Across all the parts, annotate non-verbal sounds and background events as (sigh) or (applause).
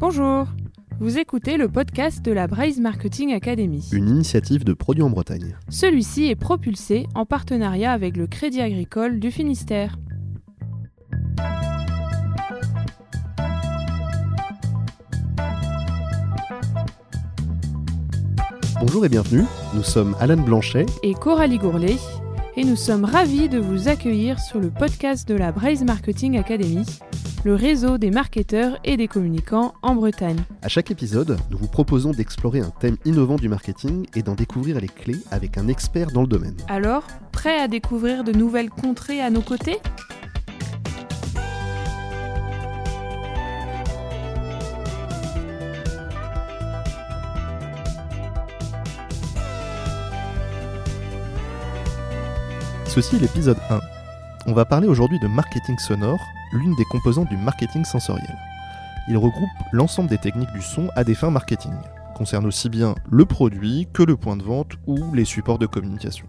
Bonjour, vous écoutez le podcast de la Braise Marketing Academy. Une initiative de produits en Bretagne. Celui-ci est propulsé en partenariat avec le Crédit Agricole du Finistère. Bonjour et bienvenue, nous sommes Alan Blanchet et Coralie Gourlet et nous sommes ravis de vous accueillir sur le podcast de la Braise Marketing Academy, le réseau des marketeurs et des communicants en Bretagne. À chaque épisode, nous vous proposons d'explorer un thème innovant du marketing et d'en découvrir les clés avec un expert dans le domaine. Alors, prêt à découvrir de nouvelles contrées à nos côtés? Ceci est l'épisode 1. On va parler aujourd'hui de marketing sonore, l'une des composantes du marketing sensoriel. Il regroupe l'ensemble des techniques du son à des fins marketing, concerne aussi bien le produit que le point de vente ou les supports de communication.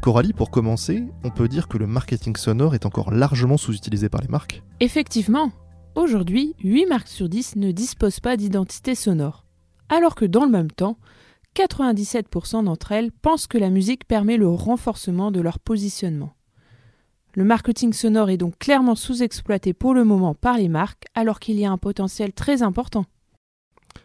Coralie, pour commencer, on peut dire que le marketing sonore est encore largement sous-utilisé par les marques? Effectivement, aujourd'hui, 8 marques sur 10 ne disposent pas d'identité sonore, alors que dans le même temps, 97% d'entre elles pensent que la musique permet le renforcement de leur positionnement. Le marketing sonore est donc clairement sous-exploité pour le moment par les marques, alors qu'il y a un potentiel très important.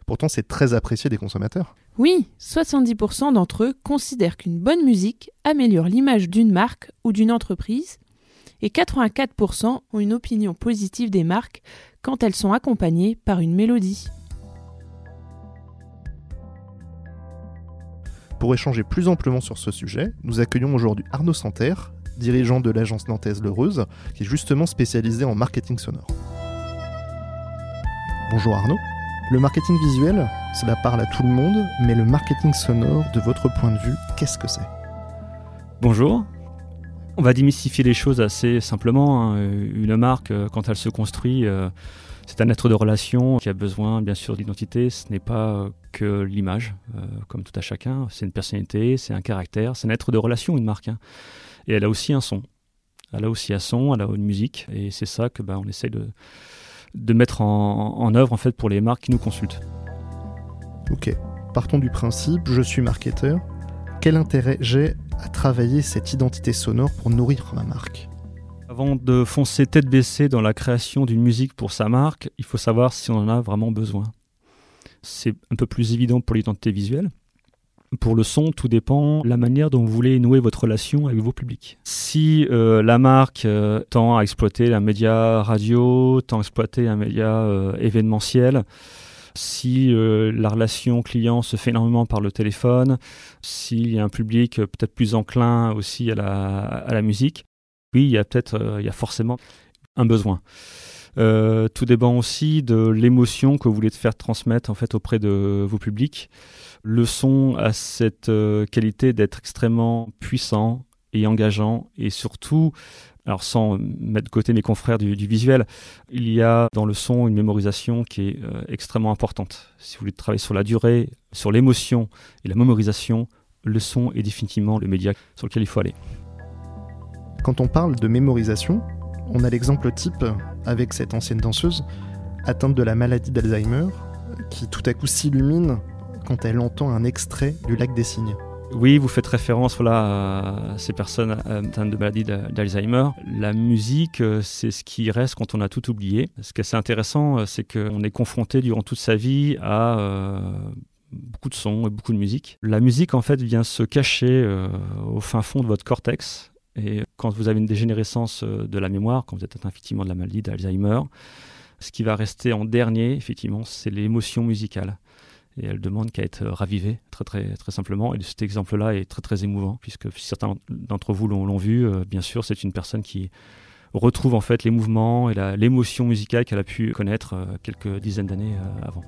Pourtant, c'est très apprécié des consommateurs. Oui, 70% d'entre eux considèrent qu'une bonne musique améliore l'image d'une marque ou d'une entreprise, et 84% ont une opinion positive des marques quand elles sont accompagnées par une mélodie. Pour échanger plus amplement sur ce sujet, nous accueillons aujourd'hui Arnaud Santerre, dirigeant de l'agence nantaise L'Heureuse, qui est justement spécialisé en marketing sonore. Bonjour Arnaud. Le marketing visuel, cela parle à tout le monde, mais le marketing sonore, de votre point de vue, qu'est-ce que c'est? Bonjour. On va démystifier les choses assez simplement. Hein. Une marque, euh, quand elle se construit, euh, c'est un être de relation qui a besoin, bien sûr, d'identité. Ce n'est pas que l'image, euh, comme tout à chacun. C'est une personnalité, c'est un caractère, c'est un être de relation, une marque. Et elle a aussi un son. Elle a aussi un son, elle a une musique. Et c'est ça que bah, on essaie de, de mettre en, en œuvre en fait, pour les marques qui nous consultent. Ok. Partons du principe, je suis marketeur. Quel intérêt j'ai à travailler cette identité sonore pour nourrir ma marque? Avant de foncer tête baissée dans la création d'une musique pour sa marque, il faut savoir si on en a vraiment besoin. C'est un peu plus évident pour l'identité visuelle. Pour le son, tout dépend de la manière dont vous voulez nouer votre relation avec vos publics. Si euh, la marque euh, tend à exploiter un média radio, tend à exploiter un média euh, événementiel, si la relation client se fait énormément par le téléphone, s'il y a un public peut-être plus enclin aussi à la, à la musique, oui, il y a peut-être, il y a forcément un besoin. Euh, tout dépend aussi de l'émotion que vous voulez faire transmettre en fait auprès de vos publics. Le son a cette euh, qualité d'être extrêmement puissant et engageant et surtout, alors sans mettre de côté mes confrères du, visuel, il y a dans le son une mémorisation qui est extrêmement importante. Si vous voulez travailler sur la durée, sur l'émotion et la mémorisation, le son est définitivement le média sur lequel il faut aller. Quand on parle de mémorisation, on a l'exemple type avec cette ancienne danseuse atteinte de la maladie d'Alzheimer qui tout à coup s'illumine quand elle entend un extrait du lac des cygnes. Oui, vous faites référence voilà, à ces personnes atteintes de maladie d'Alzheimer. La musique, c'est ce qui reste quand on a tout oublié. Ce qui est assez intéressant, c'est qu'on est confronté durant toute sa vie à euh, beaucoup de sons et beaucoup de musique. La musique, en fait, vient se cacher euh, au fin fond de votre cortex et quand vous avez une dégénérescence euh, de la mémoire, quand vous êtes atteint effectivement de la maladie d'Alzheimer, ce qui va rester en dernier, effectivement, c'est l'émotion musicale. Et elle demande qu'à être ravivée, très, très, très simplement. Et cet exemple-là est très, très émouvant, puisque certains d'entre vous l'ont vu. Euh, bien sûr, c'est une personne qui retrouve en fait les mouvements et l'émotion musicale qu'elle a pu connaître euh, quelques dizaines d'années avant.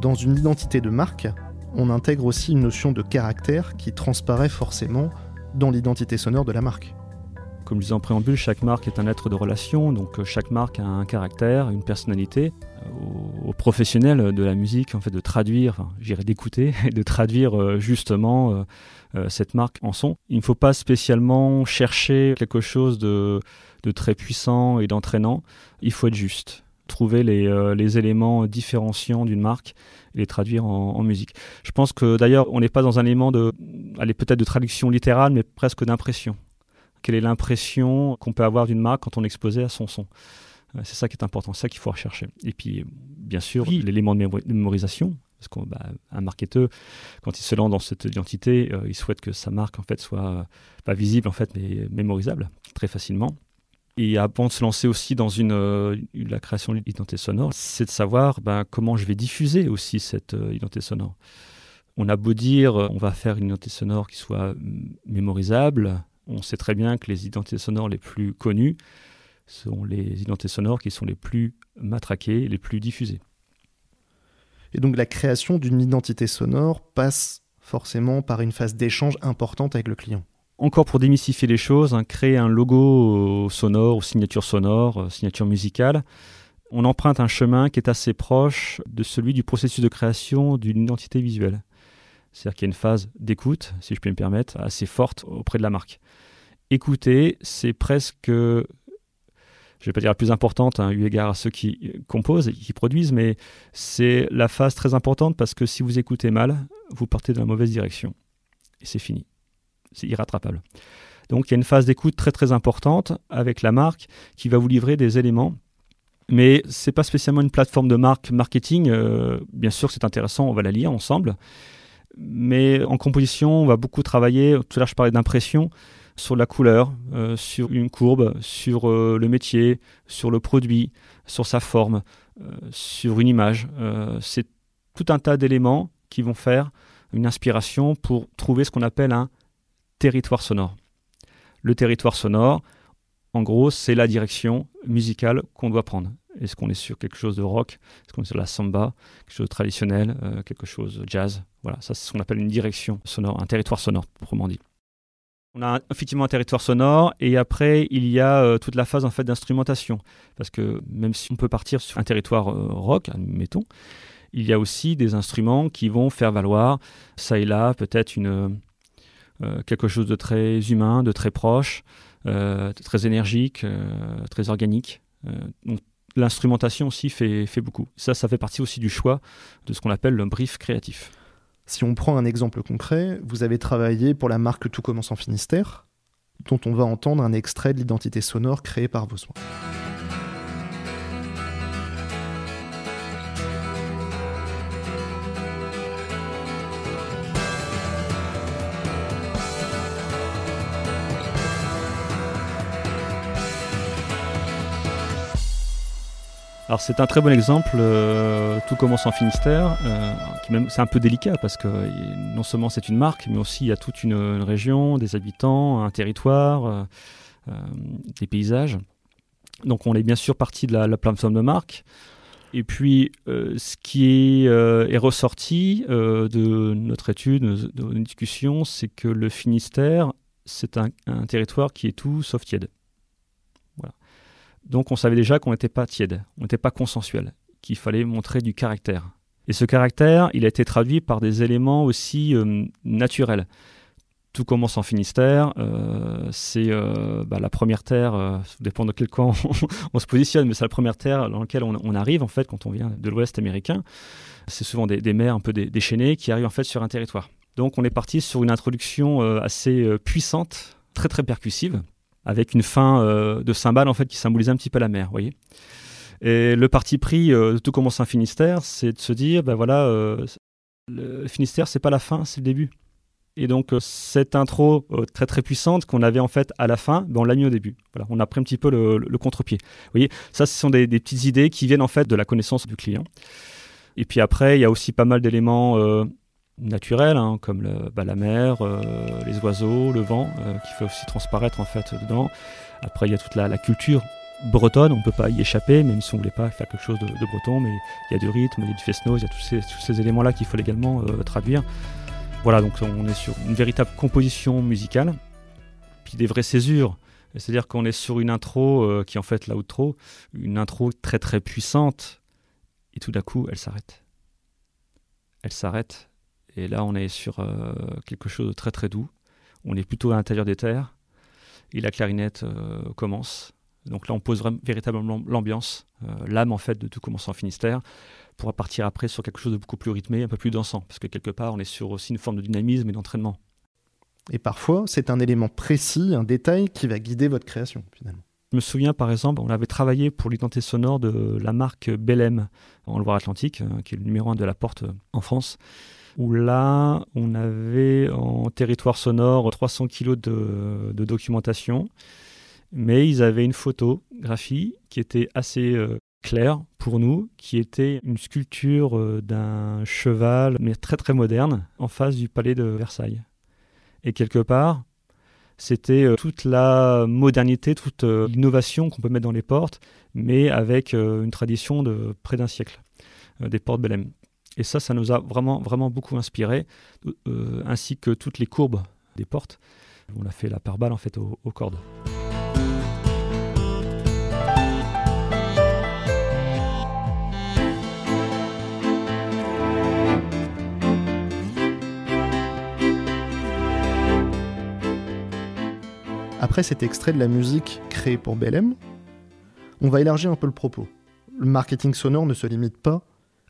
Dans une identité de marque, on intègre aussi une notion de caractère qui transparaît forcément dans l'identité sonore de la marque. Comme je disais en préambule, chaque marque est un être de relation, donc euh, chaque marque a un caractère, une personnalité. Aux, professionnels de la musique, en fait, de traduire, enfin, j'irais d'écouter, (laughs) de traduire euh, justement euh, cette marque en son. Il ne faut pas spécialement chercher quelque chose de, de très puissant et d'entraînant. Il faut être juste. Trouver les, euh, les éléments différenciants d'une marque et les traduire en, musique. Je pense que d'ailleurs, on n'est pas dans un élément de, allez, peut-être de traduction littérale, mais presque d'impression. Quelle est l'impression qu'on peut avoir d'une marque quand on est exposé à son son? C'est ça qui est important, c'est ça qu'il faut rechercher. Et puis, bien sûr, l'élément de mémorisation, parce qu'un bah, marketeur, quand il se lance dans cette identité, euh, il souhaite que sa marque en fait soit pas visible en fait, mais mémorisable très facilement. Et avant de se lancer aussi dans une, euh, la création de l'identité sonore, c'est de savoir ben, comment je vais diffuser aussi cette euh, identité sonore. On a beau dire, on va faire une identité sonore qui soit mémorisable, on sait très bien que les identités sonores les plus connues sont les identités sonores qui sont les plus matraquées, les plus diffusées. Et donc la création d'une identité sonore passe forcément par une phase d'échange importante avec le client encore pour démystifier les choses, hein, créer un logo sonore ou signature sonore, euh, signature musicale, on emprunte un chemin qui est assez proche de celui du processus de création d'une identité visuelle. C'est-à-dire qu'il y a une phase d'écoute, si je peux me permettre, assez forte auprès de la marque. Écouter, c'est presque, je ne vais pas dire la plus importante, hein, eu égard à ceux qui composent et qui produisent, mais c'est la phase très importante parce que si vous écoutez mal, vous partez dans la mauvaise direction. Et c'est fini c'est irrattrapable. Donc il y a une phase d'écoute très très importante avec la marque qui va vous livrer des éléments. Mais ce n'est pas spécialement une plateforme de marque marketing. Euh, bien sûr c'est intéressant, on va la lire ensemble. Mais en composition, on va beaucoup travailler. Tout à l'heure, je parlais d'impression sur la couleur, euh, sur une courbe, sur euh, le métier, sur le produit, sur sa forme, sur une image. c'est tout un tas d'éléments qui vont faire une inspiration pour trouver ce qu'on appelle un territoire sonore. Le territoire sonore, en gros, c'est la direction musicale qu'on doit prendre. Est-ce qu'on est sur quelque chose de rock? Est-ce qu'on est sur la samba? Quelque chose de traditionnel euh, Quelque chose de jazz? Voilà, ça c'est ce qu'on appelle une direction sonore, un territoire sonore, proprement dit. On a effectivement un territoire sonore et après il y a euh, toute la phase en fait d'instrumentation parce que même si on peut partir sur un territoire euh, rock, admettons, il y a aussi des instruments qui vont faire valoir ça et là peut-être une quelque chose de très humain, de très proche, euh, de très énergique, euh, très organique. l'instrumentation aussi fait, fait beaucoup. Ça, ça fait partie aussi du choix de ce qu'on appelle le brief créatif. Si on prend un exemple concret, vous avez travaillé pour la marque Tout commence en Finistère, dont on va entendre un extrait de l'identité sonore créée par vos soins. Alors c'est un très bon exemple, euh, tout commence en Finistère, euh, c'est un peu délicat parce que non seulement c'est une marque, mais aussi il y a toute une, région, des habitants, un territoire, euh, des paysages. Donc on est bien sûr parti de la, la plateforme de marque. Et puis ce qui est, ressorti de notre étude, de notre discussion, c'est que le Finistère, c'est un, un territoire qui est tout sauf tiède. Donc on savait déjà qu'on n'était pas tiède, on n'était pas consensuel, qu'il fallait montrer du caractère. Et ce caractère, il a été traduit par des éléments aussi euh, naturels. Tout commence en Finistère, euh, c'est euh, bah, la première terre, ça dépend de quel camp (laughs) on, se positionne, mais c'est la première terre dans laquelle on, arrive en fait quand on vient de l'Ouest américain. C'est souvent des, mers un peu déchaînées qui arrivent en fait sur un territoire. Donc on est parti sur une introduction assez puissante, très très percussive, avec une fin euh, de cymbale en fait qui symbolise un petit peu la mer, voyez. Et le parti pris euh, de tout commence un Finistère, c'est de se dire, ben voilà, euh, le Finistère c'est pas la fin, c'est le début. Et donc cette intro très très puissante qu'on avait en fait à la fin, ben, on l'a mis au début. Voilà, on a pris un petit peu le, contre-pied. Vous voyez, ça ce sont des, des, petites idées qui viennent en fait de la connaissance du client. Et puis après, il y a aussi pas mal d'éléments naturels, hein, comme le, bah, la mer, euh, les oiseaux, le vent, euh, qui fait aussi transparaître en fait dedans. Après, il y a toute la, culture bretonne, on ne peut pas y échapper, même si on ne voulait pas faire quelque chose de, breton, mais il y a du rythme, il y a du fest-noz, il y a tous ces, tous ces éléments-là qu'il faut également euh, traduire. Voilà, donc on est sur une véritable composition musicale, puis des vraies césures. C'est-à-dire qu'on est sur une intro qui est en fait l'outro, une intro très très puissante, et tout d'un coup, elle s'arrête. Elle s'arrête, et là, on est sur euh, quelque chose de très très doux. On est plutôt à l'intérieur des terres. Et la clarinette euh, commence. Donc là, on pose véritablement l'ambiance, l'âme en fait de tout commence en Finistère, pour partir après sur quelque chose de beaucoup plus rythmé, un peu plus dansant, parce que quelque part, on est sur aussi une forme de dynamisme et d'entraînement. Et parfois, c'est un élément précis, un détail qui va guider votre création finalement. Je me souviens par exemple, on avait travaillé pour l'identité sonore de la marque Bellem en Loire-Atlantique, qui est le numéro un de la porte euh, en France, où là, on avait en territoire sonore 300 kilos de, documentation, mais ils avaient une photographie qui était assez euh, claire pour nous, qui était une sculpture euh, d'un cheval, mais très très moderne, en face du palais de Versailles. Et quelque part, c'était euh, toute la modernité, toute l'innovation qu'on peut mettre dans les portes, mais avec une tradition de près d'un siècle, des portes Belém. Et ça, ça nous a vraiment, vraiment beaucoup inspiré, ainsi que toutes les courbes des portes. On a fait la pare-balle en fait aux cordes. Après cet extrait de la musique créée pour Belém, on va élargir un peu le propos. Le marketing sonore ne se limite pas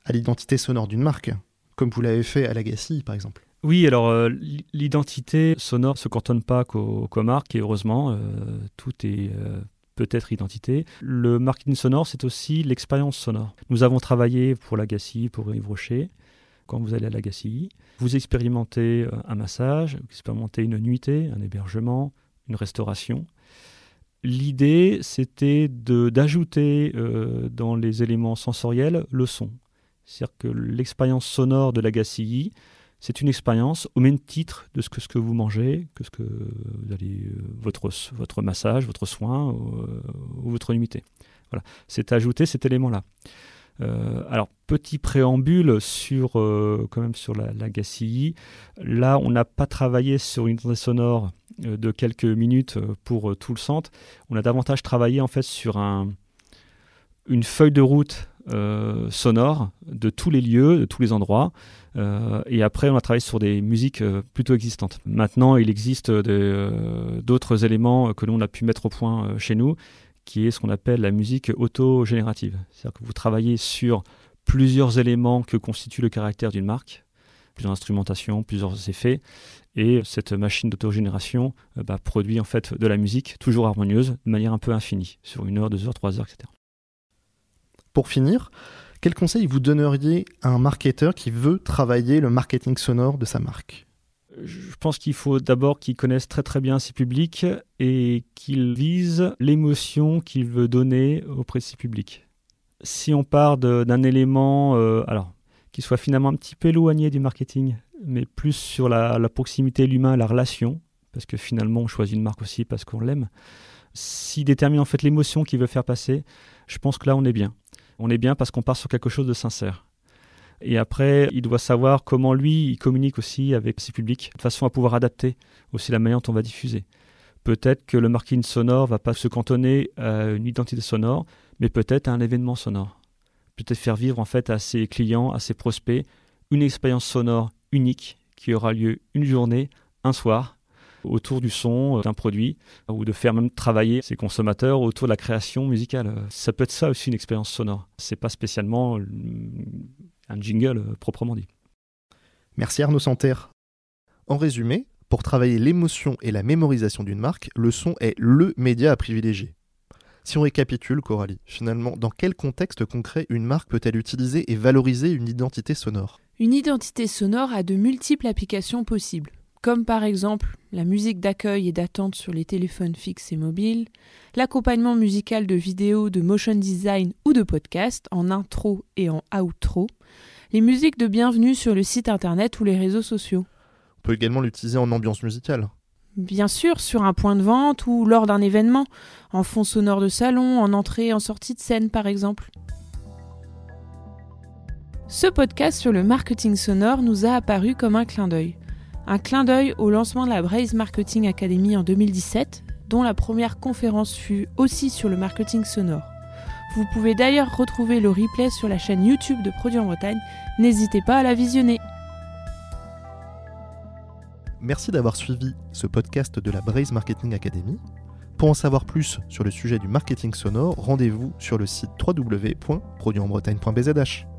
à l'identité sonore d'une marque, comme vous l'avez fait à Legacy par exemple. Oui, alors euh, l'identité sonore se cantonne pas qu'aux marques et heureusement, euh, tout est euh, peut-être identité. Le marketing sonore, c'est aussi l'expérience sonore. Nous avons travaillé pour Lagacy, pour Yves Rocher. Quand vous allez à Lagacy, vous expérimentez un massage, vous expérimentez une nuitée, un hébergement, une restauration. L'idée, c'était d'ajouter dans les éléments sensoriels le son. C'est-à-dire que l'expérience sonore de la gacilly, c'est une expérience au même titre de ce que, ce que vous mangez, que ce que vous allez, euh, votre, votre massage, votre soin euh, ou votre unité. Voilà. C'est ajouter cet élément-là. alors, petit préambule sur, quand même sur la, la. Là, on n'a pas travaillé sur une identité sonore euh, de quelques minutes euh, pour euh, tout le centre. On a davantage travaillé en fait sur un, une feuille de route sonore de tous les lieux, de tous les endroits. et après, on a travaillé sur des musiques plutôt existantes. Maintenant, il existe d'autres éléments que l'on a pu mettre au point chez nous, qui est ce qu'on appelle la musique autogénérative. C'est-à-dire que vous travaillez sur plusieurs éléments que constitue le caractère d'une marque, plusieurs instrumentations, plusieurs effets, et cette machine d'autogénération euh, bah, produit en fait de la musique toujours harmonieuse, de manière un peu infinie, sur une heure, deux heures, trois heures, etc. Pour finir, quel conseil vous donneriez à un marketeur qui veut travailler le marketing sonore de sa marque? Je pense qu'il faut d'abord qu'il connaisse très très bien ses publics et qu'il vise l'émotion qu'il veut donner auprès de ses publics. Si on part d'un élément, euh, alors qui soit finalement un petit peu éloigné du marketing, mais plus sur la, proximité, l'humain, la relation, parce que finalement on choisit une marque aussi parce qu'on l'aime. S'il détermine en fait l'émotion qu'il veut faire passer, je pense que là on est bien. On est bien parce qu'on part sur quelque chose de sincère. Et après, il doit savoir comment lui, il communique aussi avec ses publics, de façon à pouvoir adapter aussi la manière dont on va diffuser. Peut-être que le marketing sonore va pas se cantonner à une identité sonore, mais peut-être à un événement sonore. Peut-être faire vivre en fait à ses clients, à ses prospects, une expérience sonore unique qui aura lieu une journée, un soir, autour du son euh, d'un produit, ou de faire même travailler ses consommateurs autour de la création musicale. Ça peut être ça aussi une expérience sonore. C'est pas spécialement euh, un jingle euh, proprement dit. Merci Arnaud Santerre. En résumé, pour travailler l'émotion et la mémorisation d'une marque, le son est LE média à privilégier. Si on récapitule, Coralie, finalement, dans quel contexte concret une marque peut-elle utiliser et valoriser une identité sonore? Une identité sonore a de multiples applications possibles, comme par exemple la musique d'accueil et d'attente sur les téléphones fixes et mobiles, l'accompagnement musical de vidéos, de motion design ou de podcast en intro et en outro, les musiques de bienvenue sur le site internet ou les réseaux sociaux. On peut également l'utiliser en ambiance musicale. Bien sûr, sur un point de vente ou lors d'un événement, en fond sonore de salon, en entrée et en sortie de scène par exemple. Ce podcast sur le marketing sonore nous a apparu comme un clin d'œil. Un clin d'œil au lancement de la Braze Marketing Academy en 2017, dont la première conférence fut aussi sur le marketing sonore. Vous pouvez d'ailleurs retrouver le replay sur la chaîne YouTube de Produits en Bretagne, n'hésitez pas à la visionner. Merci d'avoir suivi ce podcast de la Braze Marketing Academy. Pour en savoir plus sur le sujet du marketing sonore, rendez-vous sur le site www.produitenbretagne.bzh.